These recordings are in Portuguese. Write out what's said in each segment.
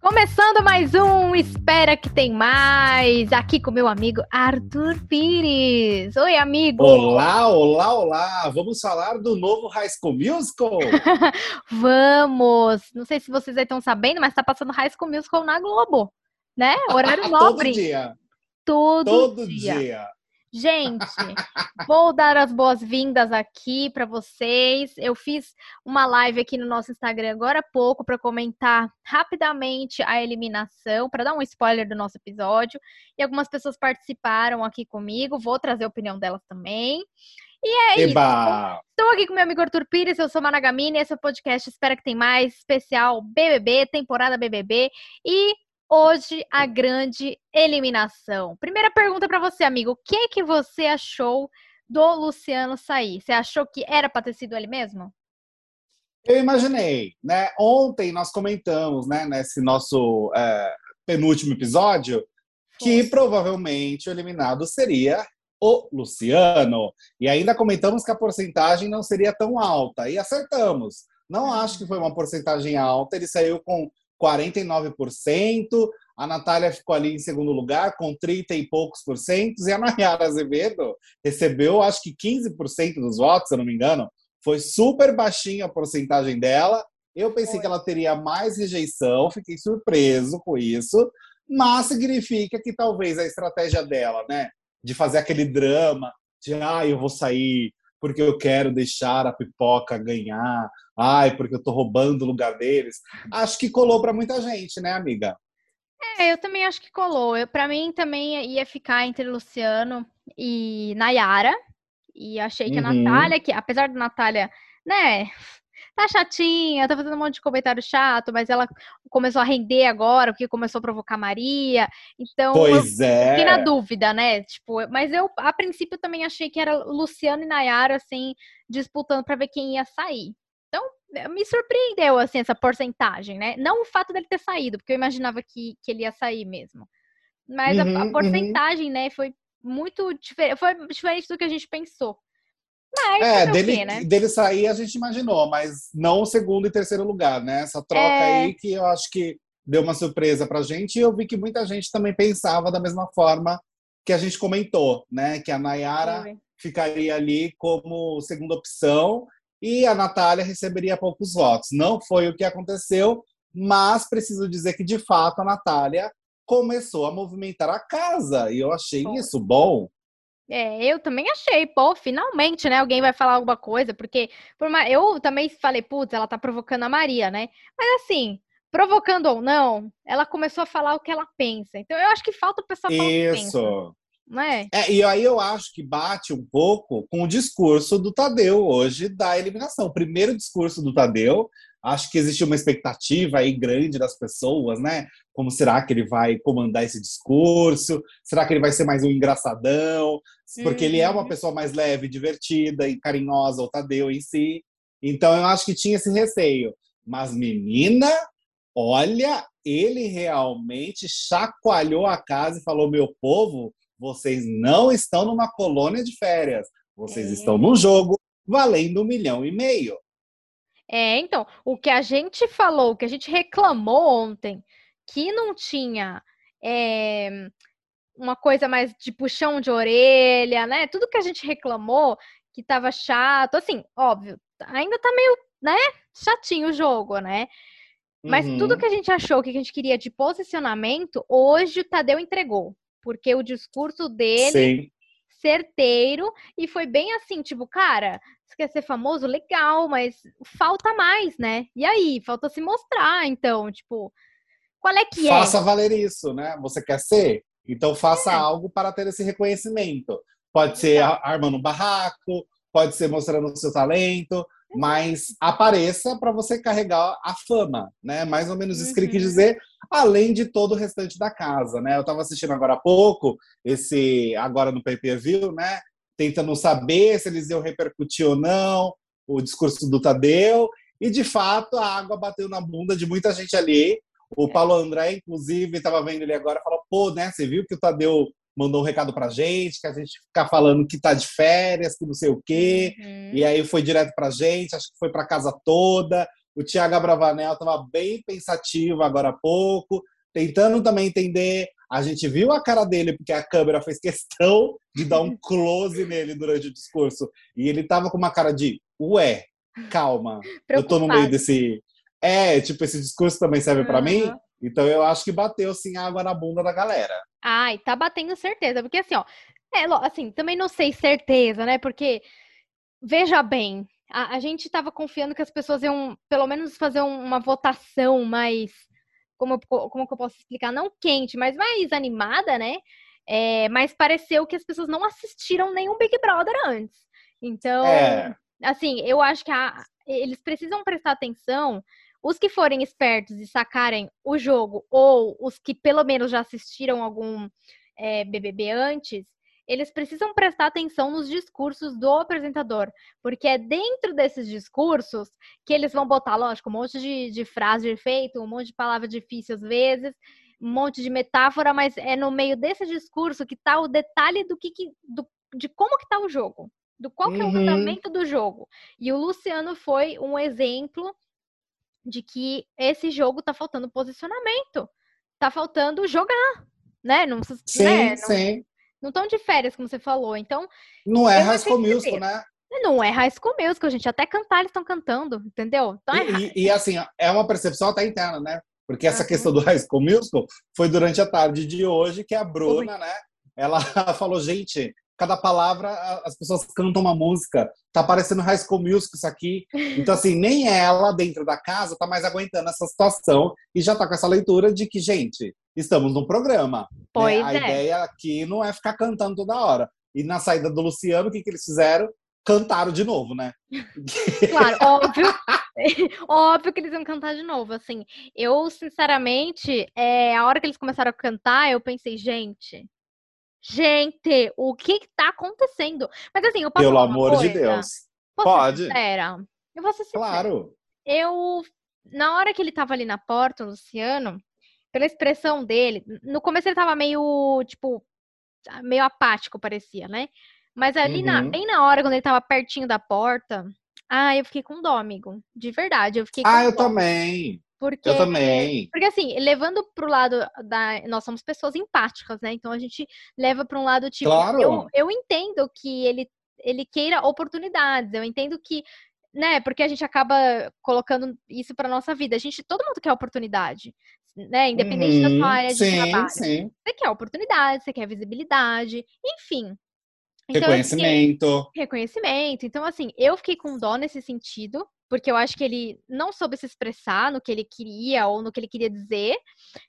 Começando mais um Espera que tem mais, aqui com meu amigo Arthur Pires. Oi, amigo. Olá, olá, olá. Vamos falar do novo High School Musical? Vamos. Não sei se vocês aí estão sabendo, mas está passando High School Musical na Globo, né? Horário nobre. Todo dia. Todo, Todo dia. dia. Gente, vou dar as boas-vindas aqui para vocês. Eu fiz uma live aqui no nosso Instagram agora há pouco para comentar rapidamente a eliminação, para dar um spoiler do nosso episódio. E algumas pessoas participaram aqui comigo. Vou trazer a opinião delas também. E é isso. Eba! Estou aqui com meu amigo Arthur Pires, eu sou Managamini, esse é o podcast Espera que tem mais, especial BBB, temporada BBB. E hoje a grande eliminação. Primeira pergunta para você, amigo. O que que você achou do Luciano sair? Você achou que era para ter sido ele mesmo? Eu imaginei, né? Ontem nós comentamos, né, nesse nosso é, penúltimo episódio, que provavelmente o eliminado seria o Luciano. E ainda comentamos que a porcentagem não seria tão alta. E acertamos. Não acho que foi uma porcentagem alta. Ele saiu com 49%. A Natália ficou ali em segundo lugar, com 30 e poucos por cento. E a Nayara Azevedo recebeu, acho que 15% dos votos, se eu não me engano. Foi super baixinha a porcentagem dela. Eu pensei Foi. que ela teria mais rejeição, fiquei surpreso com isso. Mas significa que talvez a estratégia dela, né, de fazer aquele drama de ah, eu vou sair porque eu quero deixar a pipoca ganhar, ai, porque eu tô roubando o lugar deles. Acho que colou para muita gente, né, amiga? É, eu também acho que colou. Eu, para mim também ia ficar entre Luciano e Nayara. E achei que a Uhum. Natália, que apesar da Natália, né, tá chatinha, tá fazendo um monte de comentário chato, mas ela começou a render agora, porque começou a provocar Maria. Então, Pois fiquei na é. dúvida, né? Tipo, mas eu, a princípio, também achei que era Luciano e Nayara, assim, disputando pra ver quem ia sair. Então, eh, me surpreendeu, assim, essa porcentagem, né? Não o fato dele ter saído, porque eu imaginava que, que ele ia sair mesmo. Mas a- Uhum, a, uhum. porcentagem, né, foi muito diferente, foi diferente do que a gente pensou. Mas, É, dele, quê, né? dele sair a gente imaginou, mas não o segundo e terceiro lugar, né? Essa troca É. aí que eu acho que deu uma surpresa pra gente e eu vi que muita gente também pensava da mesma forma que a gente comentou, né? Que a Nayara Foi. ficaria ali como segunda opção e a Natália receberia poucos votos. Não foi o que aconteceu, mas preciso dizer que, de fato, a Natália começou a movimentar a casa e eu achei isso bom. É, eu também achei, pô, finalmente, né? Alguém vai falar alguma coisa, porque por mais, eu também falei, putz, ela tá provocando a Maria, né? Mas assim, provocando ou não, ela começou a falar o que ela pensa. Então eu acho que falta o pessoal falar o Isso. não é? É, e aí eu acho que bate um pouco com o discurso do Tadeu hoje da eliminação. O primeiro discurso do Tadeu, acho que existe uma expectativa aí grande das pessoas, né? Como será que ele vai comandar esse discurso? Será que ele vai ser mais um engraçadão? Porque ele é uma pessoa mais leve, divertida e carinhosa, o Tadeu em si. Então eu acho que tinha esse receio. Mas menina, olha, ele realmente chacoalhou a casa e falou: meu povo, vocês não estão numa colônia de férias. Vocês É. estão num jogo valendo um milhão e meio. É, então, o que a gente falou, o que a gente reclamou ontem, que não tinha é, uma coisa mais de puxão de orelha, né? Tudo que a gente reclamou que tava chato, assim, óbvio, ainda tá meio, né, chatinho o jogo, né? Mas Uhum. tudo que a gente achou que a gente queria de posicionamento, hoje o Tadeu entregou. Porque o discurso dele Sim. certeiro e foi bem assim, tipo, cara, você quer ser famoso? Legal, mas falta mais, né? E aí, falta se mostrar, então, tipo, qual é que Faça é? valer isso, né? Você quer ser? Então faça É. algo para ter esse reconhecimento. Pode ser armando um barraco, pode ser mostrando o seu talento, mas apareça para você carregar a fama, né? Mais ou menos isso que ele quis Uhum. dizer, além de todo o restante da casa, né? Eu estava assistindo agora há pouco esse agora no pay-per-view, né? Tentando saber se eles iam repercutir ou não o discurso do Tadeu e de fato a água bateu na bunda de muita gente ali. O Paulo André, inclusive, estava vendo ele agora, falou: pô, né? Você viu que o Tadeu mandou um recado pra gente, que a gente fica falando que tá de férias, que não sei o quê. Uhum. E aí foi direto pra gente, acho que foi pra casa toda. o Thiago Abravanel estava bem pensativo agora há pouco, tentando também entender. A gente viu a cara dele, porque a câmera fez questão de dar um close nele durante o discurso. E ele estava com uma cara de, ué, calma, eu tô no meio desse. É, tipo, esse discurso também serve uhum. para mim. Então eu acho que bateu sim água na bunda da galera. Ai, tá batendo certeza, porque assim, ó, é, assim, também não sei certeza, né? Porque veja bem, a, a gente estava confiando que as pessoas iam, pelo menos, fazer um, uma votação mais, como, como eu posso explicar? Não quente, mas mais animada, né? É, mas pareceu que as pessoas não assistiram nenhum Big Brother antes. Então, é. assim, eu acho que a, eles precisam prestar atenção os que forem espertos e sacarem o jogo, ou os que pelo menos já assistiram algum é, BBB antes, eles precisam prestar atenção nos discursos do apresentador, porque é dentro desses discursos que eles vão botar, lógico, um monte de, de frase de efeito, um monte de palavra difícil às vezes, um monte de metáfora, mas é no meio desse discurso que está o detalhe do que, que do, de como que está o jogo, do qual uhum. que é o uhum. andamento do jogo. E o Luciano foi um exemplo de que esse jogo tá faltando posicionamento, tá faltando jogar, né? Não, sim, né? não, sim. Não estão de férias, como você falou. Então. Não é High School Musical, né? Não é High School Musical, gente. Até cantar eles estão cantando, entendeu? Então é e, e, e, assim, é uma percepção até interna, né? Porque essa uhum. questão do High School Musical foi durante a tarde de hoje que a Bruna, né? Ela falou, gente, cada palavra as pessoas cantam uma música. Tá parecendo High School Music isso aqui. Então, assim, nem ela dentro da casa tá mais aguentando essa situação e já tá com essa leitura de que, gente, estamos num programa. Né? Pois né? A é. ideia aqui não é ficar cantando toda hora. E na saída do Luciano, o que, que eles fizeram? Cantaram de novo, né? Claro, óbvio. óbvio que eles iam cantar de novo. Assim, eu, sinceramente, é, a hora que eles começaram a cantar, eu pensei, gente, Gente, o que está acontecendo? Mas assim, eu posso Pelo amor coisa? de Deus. Posso Pode. Sincera? Eu vou ser sincera. Claro. Eu, na hora que ele tava ali na porta, o Luciano, pela expressão dele, no começo ele tava meio, tipo, meio apático, parecia, né? Mas ali, uhum. na, bem na hora, quando ele tava pertinho da porta, ah, eu fiquei com dó, amigo. De verdade, eu fiquei com Ah, dó. eu também. Porque, eu também. Porque assim, levando pro lado da. Nós somos pessoas empáticas, né? Então a gente leva para um lado tipo. Claro. Eu, eu entendo que ele, ele queira oportunidades, eu entendo que. Né, porque a gente acaba colocando isso para nossa vida. A gente, todo mundo quer oportunidade, né? Independente uhum, da sua área de sim, trabalho. Sim. Você quer oportunidade, você quer visibilidade, enfim. Então, reconhecimento. Assim, reconhecimento. Então, assim, eu fiquei com dó nesse sentido, porque eu acho que ele não soube se expressar no que ele queria ou no que ele queria dizer.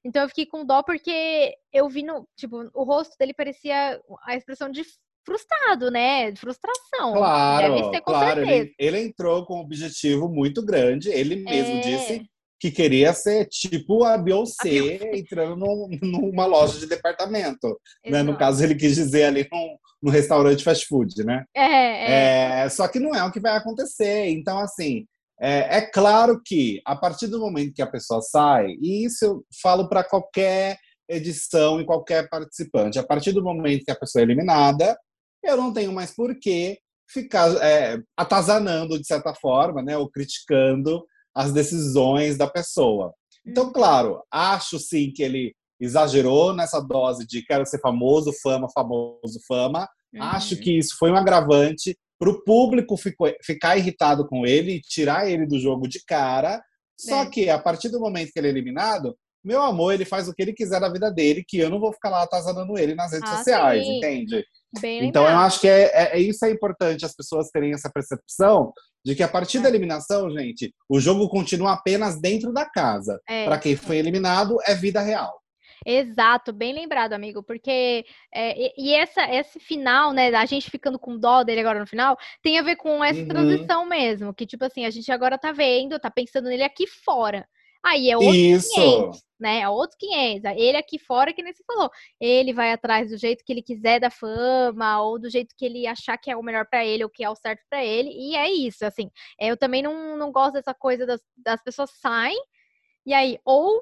Então eu fiquei com dó porque eu vi no, tipo, o rosto dele parecia a expressão de frustrado, né? De frustração. Claro, Deve ser, com claro. Ele, ele entrou com um objetivo muito grande. Ele mesmo é... disse que queria ser tipo a Beyoncé, a Beyoncé. entrando num, numa loja de departamento. Né? No caso, ele quis dizer ali num, num restaurante fast food, né? É, é. é, Só que não é o que vai acontecer. Então, assim, é, é, claro que a partir do momento que a pessoa sai, e isso eu falo para qualquer edição e qualquer participante, a partir do momento que a pessoa é eliminada, eu não tenho mais por que ficar é, atazanando de certa forma, né, ou criticando as decisões da pessoa. Então, uhum. claro, acho sim que ele exagerou nessa dose de quero ser famoso, fama, famoso, fama. Uhum. Acho que isso foi um agravante para o público ficou, ficar irritado com ele e tirar ele do jogo de cara. Só é. que a partir do momento que ele é eliminado, meu amor, ele faz o que ele quiser da vida dele, que eu não vou ficar lá atazanando ele nas redes ah, sociais, sim. entende? Bem então eu acho que é, é, é, isso é importante as pessoas terem essa percepção de que a partir é. da eliminação, gente, o jogo continua apenas dentro da casa. É. Para quem foi eliminado, é vida real. Exato, bem lembrado, amigo, porque é, e, e, essa esse final, né, a gente ficando com dó dele agora no final, tem a ver com essa uhum. transição mesmo, que tipo assim, a gente agora tá vendo, tá pensando nele aqui fora. Aí é outro Isso. 500, né? É outro 500. Ele aqui fora, que nem você falou. Ele vai atrás do jeito que ele quiser da fama, ou do jeito que ele achar que é o melhor para ele, ou que é o certo para ele. E é isso, assim. Eu também não, não gosto dessa coisa das, das pessoas saem, e aí, ou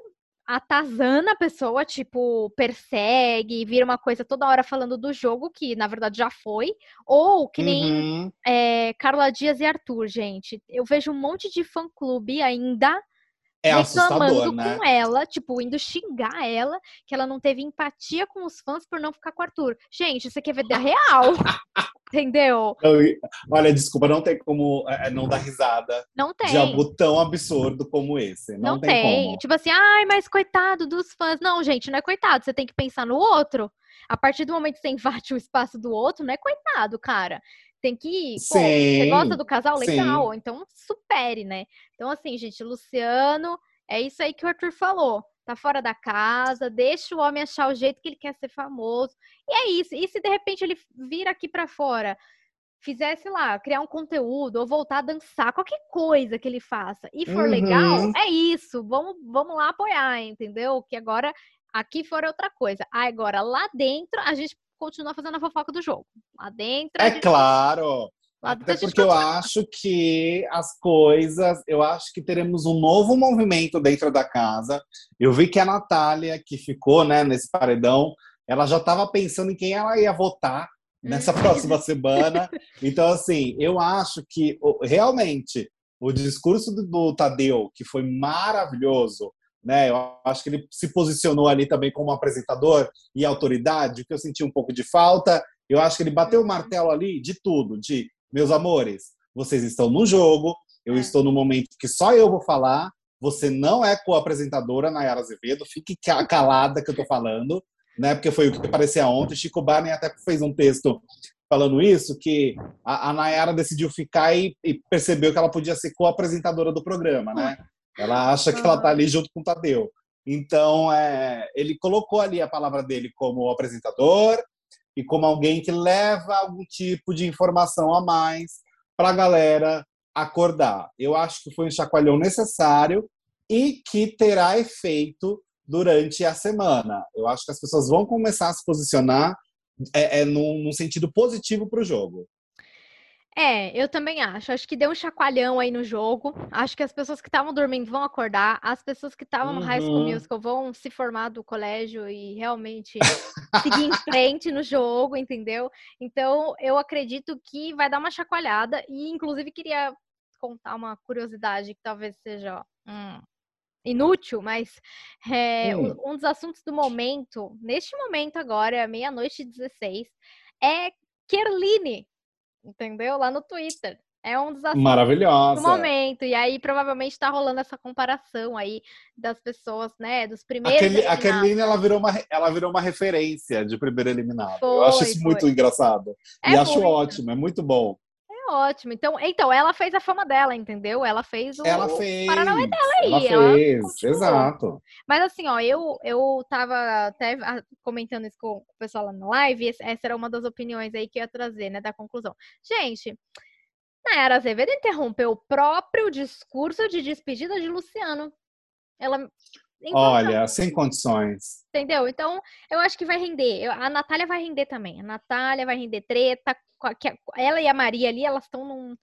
atazana a pessoa, tipo, persegue, vira uma coisa toda hora falando do jogo, que na verdade já foi, ou que nem Uhum. é, Carla Dias e Arthur, gente. Eu vejo um monte de fã-clube ainda É reclamando assustador, né? com ela, tipo, indo xingar ela, que ela não teve empatia com os fãs por não ficar com o Arthur. Gente, isso aqui é vida real. Entendeu? Eu- olha, desculpa, não tem como é, não dar risada Não tem. de algo tão absurdo como esse. Não, Não tem. como. Tipo assim, ai, mas coitado dos fãs. Não, gente, não é coitado. Você tem que pensar no outro. A partir do momento que você invade o espaço do outro, não é coitado, cara. Tem que. Pô, você Sim, gosta do casal? sim. Legal. Então, supere, né? Então, assim, gente, Luciano, é isso aí que o Arthur falou. Tá fora da casa, deixa o homem achar o jeito que ele quer ser famoso. E é isso. E se de repente ele vira aqui pra fora, fizesse lá, criar um conteúdo ou voltar a dançar, qualquer coisa que ele faça e for legal, Uhum. é isso. Vamos, vamos lá apoiar, entendeu? Que agora aqui fora é outra coisa. Agora lá dentro a gente continua fazendo a fofoca do jogo. Lá dentro É gente- claro. lá dentro a Até porque eu acho que as coisas, eu acho que teremos um novo movimento dentro da casa. Eu vi que a Natália, que ficou né, nesse paredão, ela já estava pensando em quem ela ia votar nessa Hum. próxima semana. Então, assim, eu acho que realmente o discurso do, do Tadeu, que foi maravilhoso, né? Eu acho que ele se posicionou ali também como apresentador e autoridade, que eu senti um pouco de falta. Eu acho que ele bateu o Uhum. martelo ali de tudo, de meus amores, vocês estão no jogo, eu É. estou no momento que só eu vou falar, você não é co-apresentadora, Nayara Azevedo, fique ca- calada que eu tô falando, né? Porque foi o que aparecia ontem. Chico Barney até fez um texto falando isso, que a, a Nayara decidiu ficar e, e percebeu que ela podia ser co-apresentadora do programa, né? Ela acha que ela tá ali junto com o Tadeu. Então, é, ele colocou ali a palavra dele como apresentador e como alguém que leva algum tipo de informação a mais para a galera acordar. Eu acho que foi um chacoalhão necessário e que terá efeito durante a semana. Eu acho que as pessoas vão começar a se posicionar é, é, num, num sentido positivo para o jogo. É, eu também acho. Acho que deu um chacoalhão aí no jogo. Acho que as pessoas que estavam dormindo vão acordar. As pessoas que estavam no High School Uhum. Musical vão se formar do colégio e realmente seguir em frente no jogo, entendeu? Então, eu acredito que vai dar uma chacoalhada. E, inclusive, queria contar uma curiosidade que talvez seja hum, inútil, mas é, Hum. um, um dos assuntos do momento, neste momento agora, meia-noite e 16, é Kerline, entendeu? Lá no Twitter. É um dos assuntos Maravilhosa. do momento. E aí, provavelmente, tá rolando essa comparação aí das pessoas, né? Dos primeiros. Aquele, a. Kerline, ela virou, uma, ela virou uma referência de primeiro eliminado. Eu acho Foi, isso foi. muito engraçado. É e acho muito. ótimo, é muito bom. Ótimo. Então, então, ela fez a fama dela, entendeu? Ela fez o. Ela fez. Paranauê ela aí, ela fez, exato. Mas assim, ó, eu, eu tava até ah, comentando isso com o pessoal lá na live, essa era uma das opiniões aí que eu ia trazer, né, da conclusão. Gente, Nayara Azevedo interrompeu o próprio discurso de despedida de Luciano. Ela. Então, Olha, sem condições. Entendeu? Então, eu acho que vai render. Eu- A Natália vai render também. A Natália vai render treta. Ela e a Maria ali, elas estão num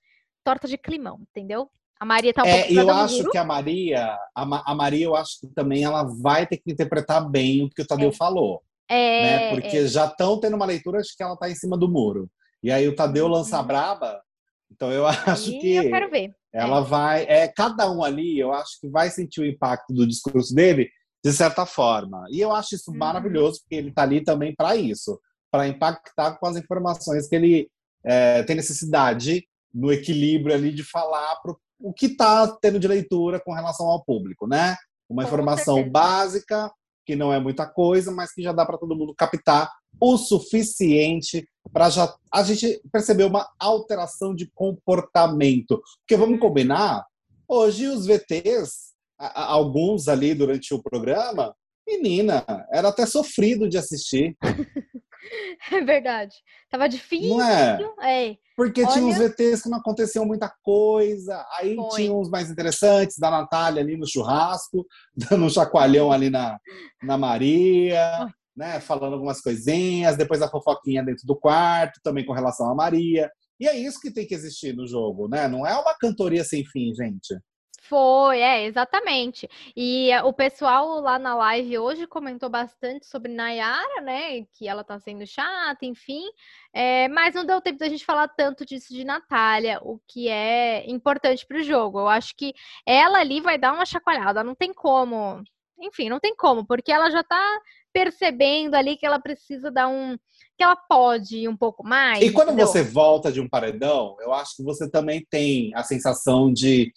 torta de climão, entendeu? A Maria tá um É, pouco eu acho que a Maria, a, a Maria, eu acho que também ela vai ter que interpretar bem o que o Tadeu É. falou, É, né? Porque já estão tendo uma leitura de que ela tá em cima do muro. E aí o Tadeu Uhum. lança a braba, então eu acho aí que eu quero ver. ela vai, é cada um ali, eu acho que vai sentir o impacto do discurso dele de certa forma. E eu acho isso Uhum. maravilhoso porque ele tá ali também para isso, para impactar com as informações que ele é, tem necessidade no equilíbrio ali de falar pro, o que está tendo de leitura com relação ao público, né? Uma Com informação certeza. básica, que não é muita coisa, mas que já dá para todo mundo captar o suficiente para já a gente perceber uma alteração de comportamento. Porque vamos combinar, hoje os VTs, a- a- alguns ali durante o programa, menina, era até sofrido de assistir, É verdade. Tava difícil. não é? É. Porque tinha uns Olha. VTs que não aconteciam muita coisa, aí Foi. tinha uns mais interessantes, da Natália ali no churrasco, dando um chacoalhão ali na, na Maria. Né, falando algumas coisinhas, depois a fofoquinha dentro do quarto, também com relação à Maria. E é isso que tem que existir no jogo, né? Não é uma cantoria sem fim, gente. Foi, é, exatamente. E eh, o pessoal lá na live hoje comentou bastante sobre Nayara, né? Que ela tá sendo chata, enfim. É, mas não deu tempo da gente falar tanto disso de Natália, o que é importante pro jogo. Eu acho que ela ali vai dar uma chacoalhada, não tem como. Enfim, não tem como, porque ela já tá percebendo ali que ela precisa dar um. que ela pode ir um pouco mais. E quando entendeu? você volta de um paredão, eu acho que você também tem a sensação de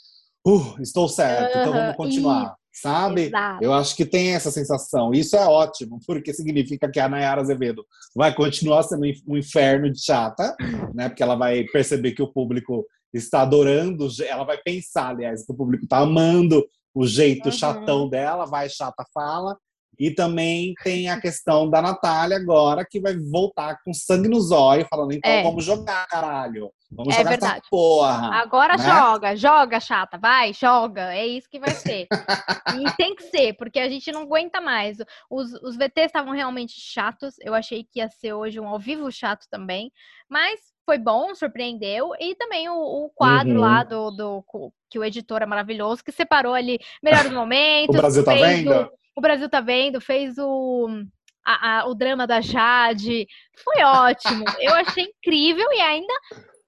uh, estou certo, então vamos continuar. Sabe? Exato. Eu acho que tem essa sensação. Isso é ótimo, porque significa que a Nayara Azevedo vai continuar sendo um inferno de chata, né? Porque ela vai perceber que o público está adorando, ela vai pensar, aliás, que o público está amando o jeito Uhum. chatão dela, vai chata fala. E também tem a questão da Natália agora, que vai voltar com sangue nos olhos, falando, então É. vamos jogar, caralho. Vamos É jogar verdade. essa porra. Agora né? joga, joga, chata, vai, joga. É isso que vai ser. e tem que ser, porque a gente não aguenta mais. Os, os VTs estavam realmente chatos. Eu achei que ia ser hoje um ao vivo chato também. Mas foi bom, surpreendeu. E também o, o quadro Uhum. lá do, do que o editor é maravilhoso, que separou ali melhores momentos. O Brasil tá vendo? O, Brasil tá vendo, fez o. a- a- o drama da Jade, foi ótimo. Eu achei incrível e ainda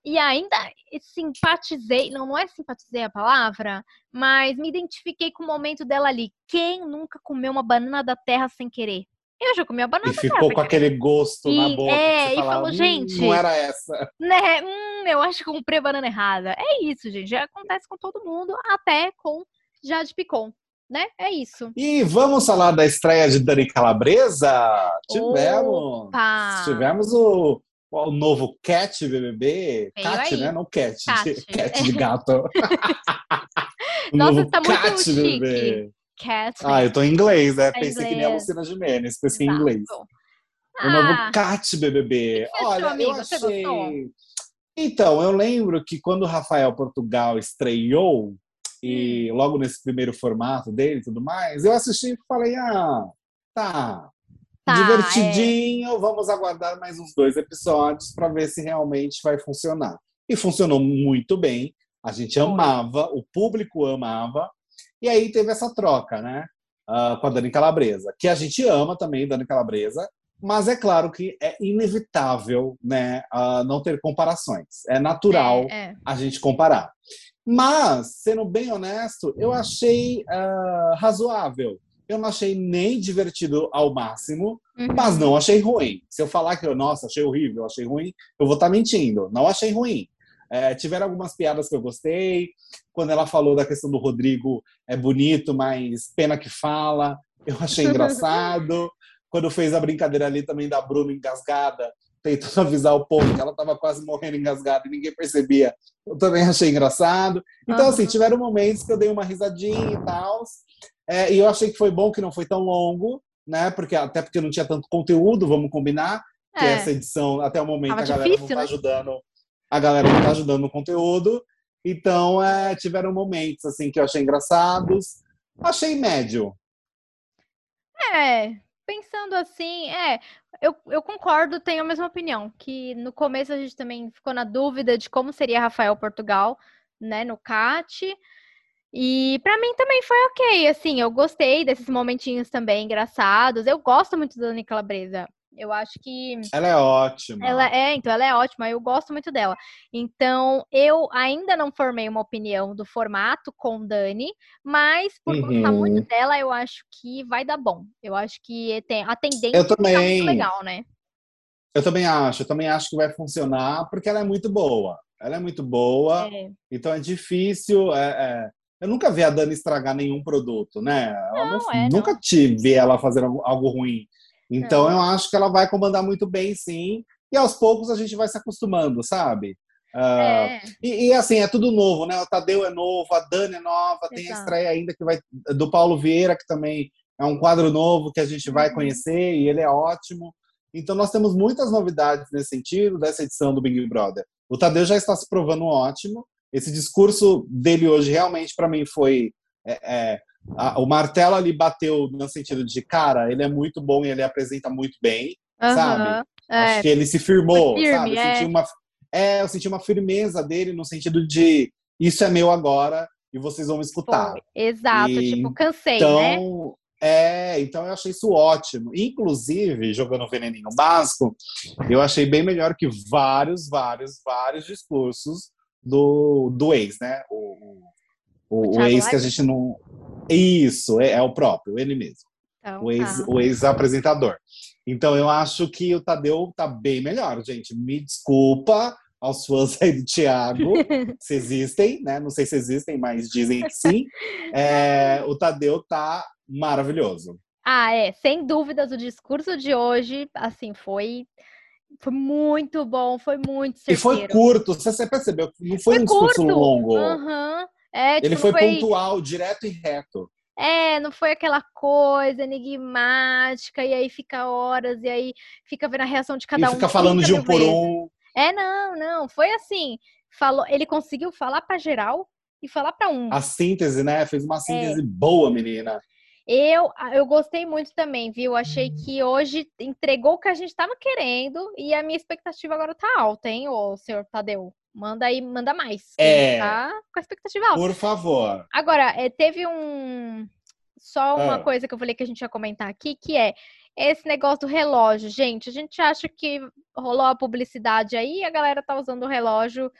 e ainda simpatizei, não, não é simpatizei a palavra, mas me identifiquei com o momento dela ali. Quem nunca comeu uma banana da terra sem querer? Eu já comi a banana E da terra ficou sem com aquele gosto na E- boca. é, e fala, falou, "Hum, gente, Não era essa. né? Hum, eu acho que comprei a banana errada. É isso, gente. Já acontece com todo mundo, até com Jade Picon, né? É isso. E vamos falar da estreia de Dani Calabresa? Tivemos. Opa! Tivemos o, o novo Cat BBB. Veio Cat, aí. né? Não Cat. Cat. De, cat de gato. Nossa, tá muito Cat chique. BBB. Cat. Ah, eu tô em inglês, né? Tá em Pensei que nem a inglês. Lucina Gimenez, pensei em Exato. inglês. O Ah, novo Cat BBB. Que achou, Olha, amigo? eu achei. Então, eu lembro que quando o Rafael Portugal estreou, e Hum. logo nesse primeiro formato dele e tudo mais, eu assisti e falei: ah, tá. Tá, divertidinho, vamos aguardar mais uns dois episódios para ver se realmente vai funcionar. E funcionou muito bem. A gente amava, o público amava. E aí teve essa troca, né? ah, com a Dani Calabresa, que a gente ama também, Dani Calabresa, mas é claro que é inevitável né, ah, não ter comparações. É natural É, é. a gente comparar. Mas, sendo bem honesto, eu achei ah, razoável. Eu não achei nem divertido ao máximo, Uhum. mas não achei ruim. Se eu falar que eu, nossa, achei horrível, achei ruim, eu vou estar mentindo. Não achei ruim. É, tiveram algumas piadas que eu gostei. Quando ela falou da questão do Rodrigo, é bonito, mas pena que fala. Eu achei engraçado. Quando fez a brincadeira ali também da Bruna engasgada, tentando avisar o povo que ela estava quase morrendo engasgada e ninguém percebia. Eu também achei engraçado. Então, assim, Aham. tiveram momentos que eu dei uma risadinha e tal. É, e eu achei que foi bom que não foi tão longo, né? Porque, até porque não tinha tanto conteúdo, vamos combinar. Que É. essa edição, até o momento, Tava a galera difícil, não tá né? ajudando. A galera não tá ajudando no conteúdo. Então, é, tiveram momentos assim que eu achei engraçados. Achei médio. É, pensando assim, é, eu, eu concordo, tenho a mesma opinião, que no começo a gente também ficou na dúvida de como seria Rafael Portugal, né, no CAT. E pra mim também foi ok, assim, eu gostei desses momentinhos também engraçados. Eu gosto muito da Dani Calabresa. Eu acho que Ela é ótima. ela é, então ela é ótima, eu gosto muito dela. Então, eu ainda não formei uma opinião do formato com Dani, mas por gostar Uhum. muito dela, eu acho que vai dar bom. Eu acho que tem a tendência Eu tá também. muito legal, né? Eu também acho, eu também acho que vai funcionar, porque ela é muito boa. Ela é muito boa, É. então é difícil. é- é- Eu nunca vi a Dani estragar nenhum produto, né? Não, não- é, nunca não. tive ela fazendo algo- algo ruim. Então Não. eu acho que ela vai comandar muito bem, sim. E aos poucos a gente vai se acostumando, sabe? Ah, É, e, e, assim, é tudo novo, né? O Tadeu é novo, a Dani é nova, tem a Exato. estreia ainda que vai do Paulo Vieira, que também é um quadro novo que a gente vai Uhum. conhecer e ele é ótimo. Então nós temos muitas novidades nesse sentido dessa edição do Big Brother. O Tadeu já está se provando ótimo. Esse discurso dele hoje realmente para mim foi é, é, a- o martelo ali bateu no sentido de cara, ele é muito bom e ele apresenta muito bem. sabe? aham, Acho é, que ele se firmou, firme, sabe? Eu é. senti uma, é, eu senti uma firmeza dele no sentido de isso é meu agora e vocês vão me escutar. Foi. Exato, e, tipo, cansei, então, né? É, então eu achei isso ótimo. Inclusive, jogando veneninho básico, eu achei bem melhor que vários, vários, vários discursos do, do ex, né? O, o, o, ex que a gente não. Isso, é, é o próprio, ele mesmo. Então, o ex, tá. o ex-apresentador. Então eu acho que o Tadeu tá bem melhor, gente. Me desculpa aos fãs aí do Thiago, se existem, né? Não sei se existem, mas dizem que sim. É, o Tadeu tá maravilhoso. Ah, é, sem dúvidas, o discurso de hoje, assim, foi foi muito bom, foi muito certeiro. E foi curto, você percebeu? Não foi, foi um discurso curto. longo. Uhum. É, tipo, Ele foi, foi, pontual, direto e reto. É, não foi aquela coisa enigmática, e aí fica horas, e aí fica vendo a reação de cada e um. Fica falando de um por um. É, não, não. Foi assim. Falou, ele conseguiu falar para geral e falar para um. A síntese, né? Fez uma síntese é. boa, menina. Eu, eu gostei muito também, viu? Achei que hoje entregou o que a gente estava querendo e a minha expectativa agora tá alta, hein, ô senhor Tadeu? Manda aí, manda mais. É. Tá com a expectativa alta. Por favor. Agora, é, teve um. Só uma é. coisa que eu falei que a gente ia comentar aqui, que é esse negócio do relógio. Gente, a gente acha que rolou a publicidade aí, a galera tá usando o relógio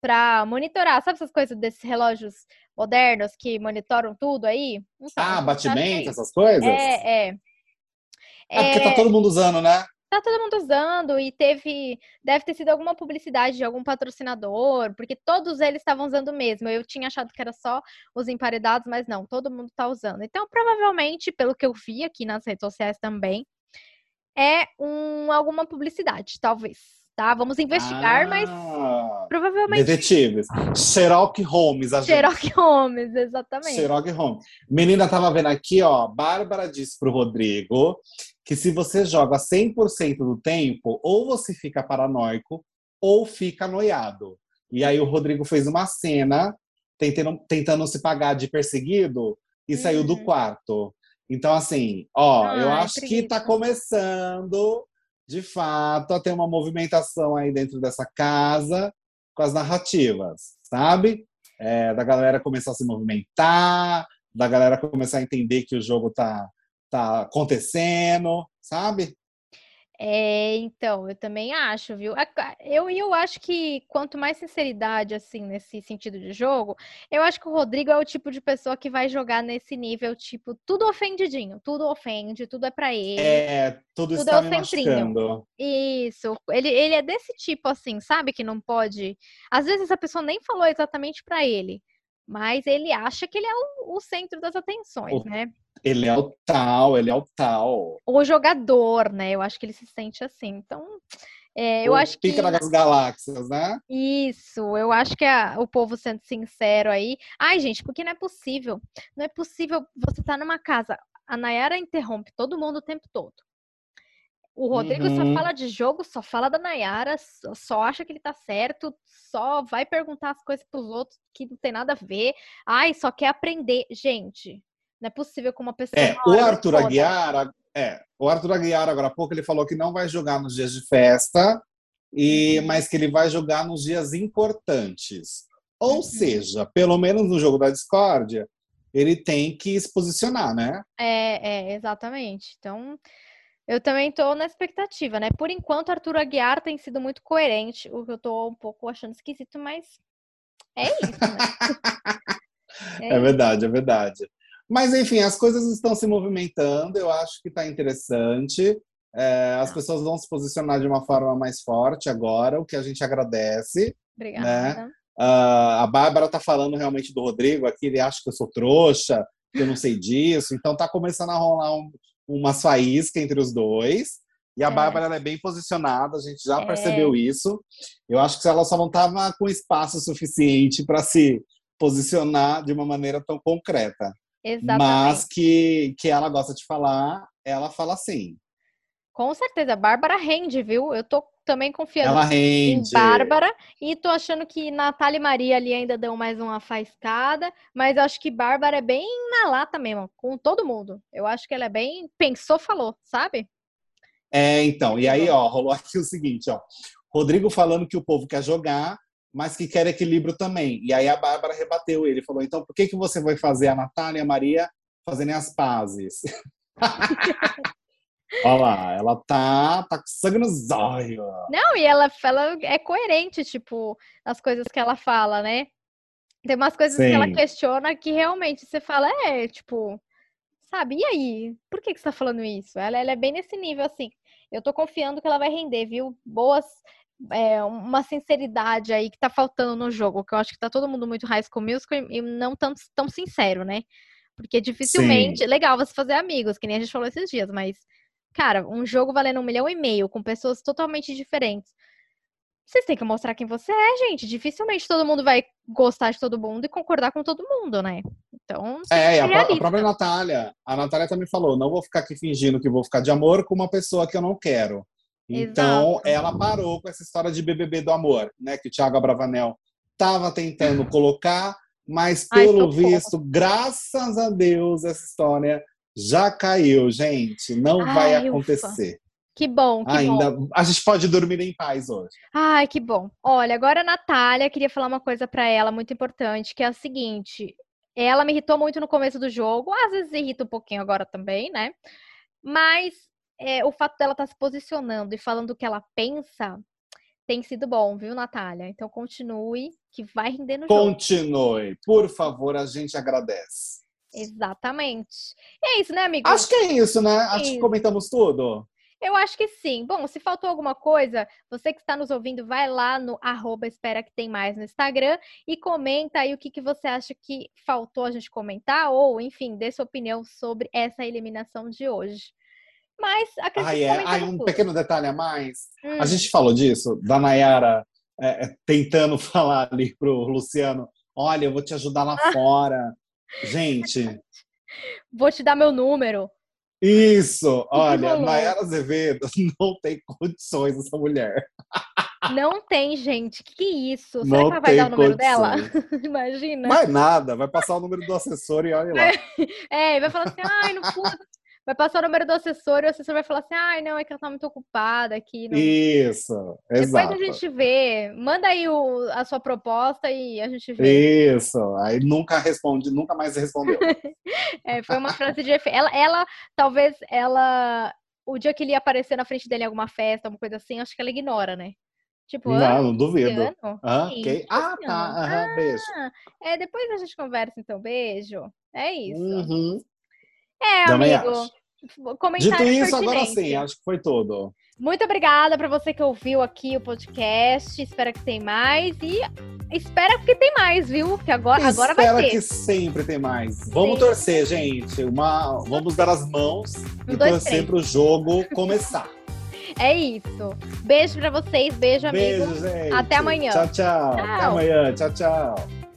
para monitorar. Sabe essas coisas desses relógios modernos que monitoram tudo aí? Então, ah, batimento, essas coisas? É, é. É, porque tá é. todo mundo usando, né? Tá todo mundo usando e teve. Deve ter sido alguma publicidade de algum patrocinador, porque todos eles estavam usando mesmo. Eu tinha achado que era só os emparedados, mas não, todo mundo tá usando. Então, provavelmente, pelo que eu vi aqui nas redes sociais também, é um, alguma publicidade, talvez. Tá? Vamos investigar, ah, mas provavelmente. Detetives. Sherlock Holmes, a Sherlock gente. Holmes, exatamente. Sherlock Holmes. Menina, tava vendo aqui, ó. Bárbara disse pro Rodrigo que se você joga 100% do tempo, ou você fica paranoico, ou fica noiado. E aí o Rodrigo fez uma cena tentando, tentando se pagar de perseguido e uhum. saiu do uhum. quarto. Então, assim, ó, ah, eu acho que tá começando, de fato, a ter uma movimentação aí dentro dessa casa com as narrativas, sabe? É, da galera começar a se movimentar, da galera começar a entender que o jogo tá, tá acontecendo, sabe? É, então, eu também acho, viu? Eu, eu acho que quanto mais sinceridade, assim, nesse sentido de jogo, eu acho que o Rodrigo é o tipo de pessoa que vai jogar nesse nível, tipo, tudo ofendidinho, tudo ofende, tudo é para ele. É, tudo, tudo está é o centrinho. Isso, ele, ele é desse tipo, assim, sabe? Que não pode. Às vezes a pessoa nem falou exatamente para ele, mas ele acha que ele é o, o centro das atenções, o... né? Ele é o tal, ele é o tal. O jogador, né? Eu acho que ele se sente assim. Então, é, eu o acho pica que. das galáxias, né? Isso, eu acho que a, o povo sendo sincero aí. Ai, gente, porque não é possível. Não é possível você estar tá numa casa. A Nayara interrompe todo mundo o tempo todo. O Rodrigo uhum. só fala de jogo, só fala da Nayara, só, só acha que ele tá certo, só vai perguntar as coisas pros outros que não tem nada a ver. Ai, só quer aprender. Gente, não é possível com uma pessoa. É, o Arthur Aguiar, é, o Arthur Aguiar, agora há pouco, ele falou que não vai jogar nos dias de festa, e, uhum. mas que ele vai jogar nos dias importantes. Ou uhum. seja, pelo menos no jogo da discórdia, ele tem que se posicionar, né? É, é, exatamente. Então, eu também estou na expectativa, né? Por enquanto, Arthur Aguiar tem sido muito coerente, o que eu estou um pouco achando esquisito, mas é isso, né? é, é verdade, é verdade. Mas, enfim, as coisas estão se movimentando, eu acho que está interessante. É, as tá. pessoas vão se posicionar de uma forma mais forte agora, o que a gente agradece. Obrigada. Né? Uh, a Bárbara está falando realmente do Rodrigo aqui, ele acha que eu sou trouxa, que eu não sei disso. Então tá começando a rolar um, uma faísca entre os dois. E a é. Bárbara é bem posicionada, a gente já é. percebeu isso. Eu acho que ela só não estava com espaço suficiente para se posicionar de uma maneira tão concreta. Exatamente. Mas que, que ela gosta de falar, ela fala sim. Com certeza, Bárbara rende, viu? Eu tô também confiando ela rende. em Bárbara e tô achando que Natália e Maria ali ainda dão mais uma faiscada, mas eu acho que Bárbara é bem na lata mesmo, com todo mundo. Eu acho que ela é bem pensou, falou, sabe? É, então, e aí, ó, rolou aqui o seguinte, ó. Rodrigo falando que o povo quer jogar, mas que quer equilíbrio também. E aí a Bárbara rebateu ele, falou: então por que, que você vai fazer a Natália e a Maria fazerem as pazes? Olha lá, ela tá, tá com sangue nos olhos. Não, e ela, ela é coerente, tipo, nas coisas que ela fala, né? Tem umas coisas Sim. que ela questiona que realmente você fala, é, tipo, sabe? E aí? Por que, que você tá falando isso? Ela, ela é bem nesse nível, assim. Eu tô confiando que ela vai render, viu? Boas, é, uma sinceridade aí que tá faltando no jogo, que eu acho que tá todo mundo muito high school musical e não tão, tão sincero, né? Porque dificilmente. Sim. Legal você fazer amigos, que nem a gente falou esses dias, mas, cara, um jogo valendo um milhão e meio, com pessoas totalmente diferentes. Vocês têm que mostrar quem você é, gente. Dificilmente todo mundo vai gostar de todo mundo e concordar com todo mundo, né? Então. É, a, a, própria Natália. A Natália também falou: não vou ficar aqui fingindo que vou ficar de amor com uma pessoa que eu não quero. Então, Exato. ela parou com essa história de BBB do amor, né? Que o Thiago Abravanel estava tentando colocar, mas pelo Ai, visto, graças a Deus, essa história já caiu, gente. Não Ai, vai acontecer. Ufa. Que bom, que Ainda, bom. A gente pode dormir em paz hoje. Ai, que bom. Olha, agora a Natália, queria falar uma coisa para ela muito importante, que é a seguinte. Ela me irritou muito no começo do jogo, às vezes irrita um pouquinho agora também, né? Mas é, o fato dela estar tá se posicionando e falando o que ela pensa tem sido bom, viu, Natália? Então continue, que vai render no continue. jogo. Continue, por favor, a gente agradece. Exatamente. E é isso, né, amigo? Acho que é isso, né? Acho isso. que comentamos tudo. Eu acho que sim. Bom, se faltou alguma coisa, você que está nos ouvindo, vai lá no arroba espera que tem mais no Instagram e comenta aí o que, que você acha que faltou a gente comentar, ou, enfim, dê sua opinião sobre essa eliminação de hoje. Mas acredito ah, é. ah, um tudo. pequeno detalhe a mais. Hum. A gente falou disso, da Nayara é, é tentando falar ali pro Luciano: olha, eu vou te ajudar lá fora. Gente. Vou te dar meu número. Isso! Olha, Nayara Azevedo não tem condições essa mulher. Não tem, gente. Que isso? Será não que ela vai dar o número condições. dela? Imagina. Vai nada, vai passar o número do assessor e olha lá. É, vai falar assim: ai, não pude, vai passar o número do assessor e o assessor vai falar assim: ai, não, é que ela tá muito ocupada aqui. Não... Isso, exato. Depois a gente vê. Manda aí o, a sua proposta e a gente vê. Isso, aí nunca responde, nunca mais respondeu. é, foi uma frase de efeito. Ela, ela, talvez, ela. O dia que ele ia aparecer na frente dele em alguma festa, alguma coisa assim, acho que ela ignora, né? Tipo, não, ah, não duvido. Ah, okay. ah tá. ah, beijo. É, depois a gente conversa, então. Beijo. É isso. Uhum. É, Também amigo. Acho. Dito isso, agora sim, acho que foi tudo. Muito obrigada para você que ouviu aqui o podcast. Espero que tem mais e espera que tem mais, viu? Porque agora, agora vai ter. Espera que sempre tem mais. Vamos Sim. torcer, gente. Uma, vamos dar as mãos um, e dois, torcer para o jogo começar. É isso. Beijo para vocês, beijo, beijo amigo. Gente. Até amanhã. Tchau, tchau, tchau. Até amanhã. Tchau, tchau.